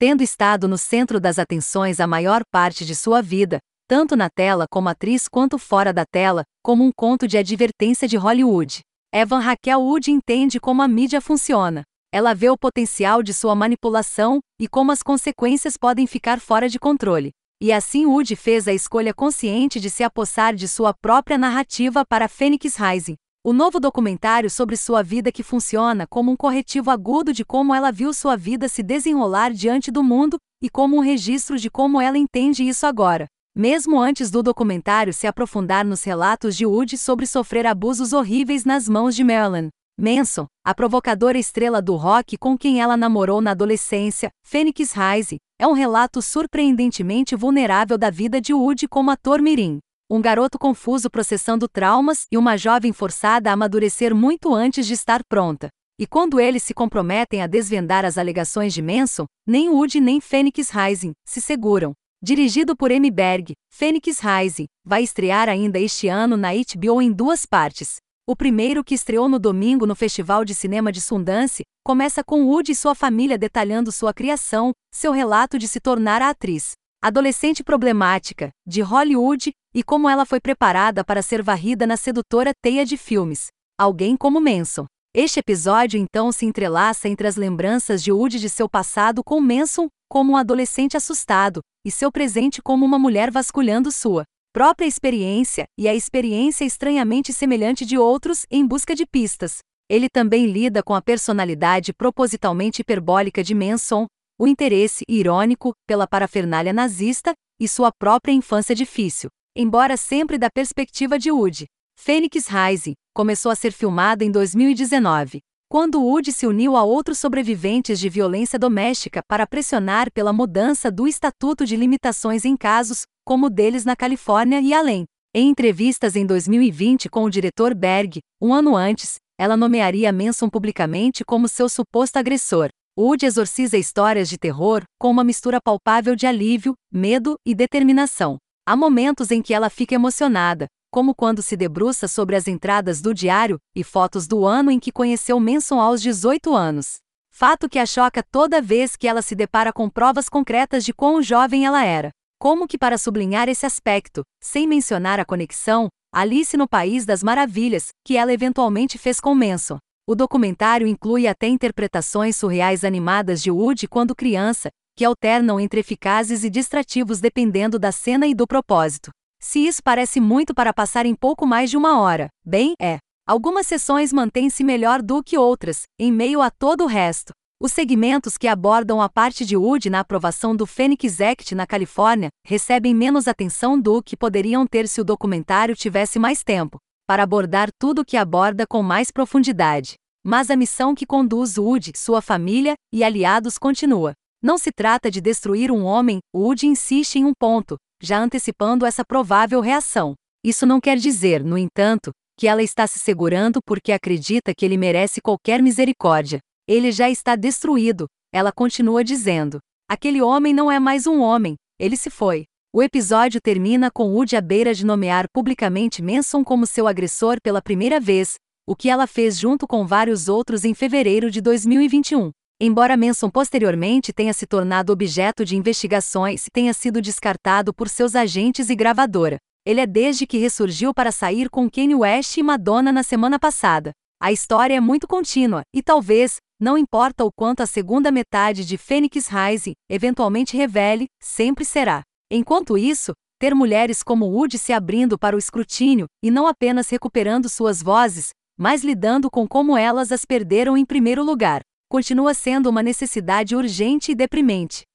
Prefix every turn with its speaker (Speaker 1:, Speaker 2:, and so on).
Speaker 1: tendo estado no centro das atenções a maior parte de sua vida, tanto na tela como atriz quanto fora da tela, como um conto de advertência de Hollywood. Evan Raquel Wood entende como a mídia funciona. Ela vê o potencial de sua manipulação e como as consequências podem ficar fora de controle. E assim Wood fez a escolha consciente de se apossar de sua própria narrativa para Phoenix Rising, o novo documentário sobre sua vida que funciona como um corretivo agudo de como ela viu sua vida se desenrolar diante do mundo e como um registro de como ela entende isso agora. Mesmo antes do documentário se aprofundar nos relatos de Wood sobre sofrer abusos horríveis nas mãos de Marilyn Manson, a provocadora estrela do rock com quem ela namorou na adolescência, Phoenix Rising, é um relato surpreendentemente vulnerável da vida de Wood como ator mirim um garoto confuso processando traumas e uma jovem forçada a amadurecer muito antes de estar pronta. E quando eles se comprometem a desvendar as alegações de Manson, nem Wood nem Phoenix Rising se seguram. Dirigido por M. Berg, Phoenix Rising vai estrear ainda este ano na HBO em duas partes. O primeiro, que estreou no domingo no Festival de Cinema de Sundance, começa com Wood e sua família detalhando sua criação, seu relato de se tornar a atriz adolescente problemática, de Hollywood, e como ela foi preparada para ser varrida na sedutora teia de filmes. Alguém como Manson. Este episódio então se entrelaça entre as lembranças de Woody de seu passado com Manson, como um adolescente assustado, e seu presente como uma mulher vasculhando sua própria experiência e a experiência estranhamente semelhante de outros em busca de pistas. Ele também lida com a personalidade propositalmente hiperbólica de Manson, o interesse irônico pela parafernália nazista e sua própria infância difícil, embora sempre da perspectiva de Woody. Phoenix Rising começou a ser filmada em 2019, quando Woody se uniu a outros sobreviventes de violência doméstica para pressionar pela mudança do Estatuto de Limitações em casos, como o deles na Califórnia e além. Em entrevistas em 2020 com o diretor Berg, um ano antes, ela nomearia Manson publicamente como seu suposto agressor. Wood exorciza histórias de terror com uma mistura palpável de alívio, medo e determinação. Há momentos em que ela fica emocionada, como quando se debruça sobre as entradas do diário e fotos do ano em que conheceu Manson aos 18 anos. Fato que a choca toda vez que ela se depara com provas concretas de quão jovem ela era. Como que para sublinhar esse aspecto, sem mencionar a conexão, Alice no País das Maravilhas, que ela eventualmente fez com Manson. O documentário inclui até interpretações surreais animadas de Woody quando criança, que alternam entre eficazes e distrativos dependendo da cena e do propósito. Se isso parece muito para passar em pouco mais de uma hora, bem, é. Algumas sessões mantêm-se melhor do que outras, em meio a todo o resto. Os segmentos que abordam a parte de Woody na aprovação do Phoenix Act na Califórnia recebem menos atenção do que poderiam ter se o documentário tivesse mais tempo, para abordar tudo o que aborda com mais profundidade. Mas a missão que conduz Woody, sua família e aliados continua. Não se trata de destruir um homem, Woody insiste em um ponto, já antecipando essa provável reação. Isso não quer dizer, no entanto, que ela está se segurando porque acredita que ele merece qualquer misericórdia. Ele já está destruído, ela continua dizendo. Aquele homem não é mais um homem, ele se foi. O episódio termina com Woody à beira de nomear publicamente Manson como seu agressor pela primeira vez, o que ela fez junto com vários outros em fevereiro de 2021. Embora Manson posteriormente tenha se tornado objeto de investigações e tenha sido descartado por seus agentes e gravadora, ele é desde que ressurgiu para sair com Kanye West e Madonna na semana passada. A história é muito contínua, e talvez, não importa o quanto a segunda metade de Phoenix Rising eventualmente revele, sempre será. Enquanto isso, ter mulheres como Woody se abrindo para o escrutínio, e não apenas recuperando suas vozes, mas lidando com como elas as perderam em primeiro lugar, continua sendo uma necessidade urgente e deprimente.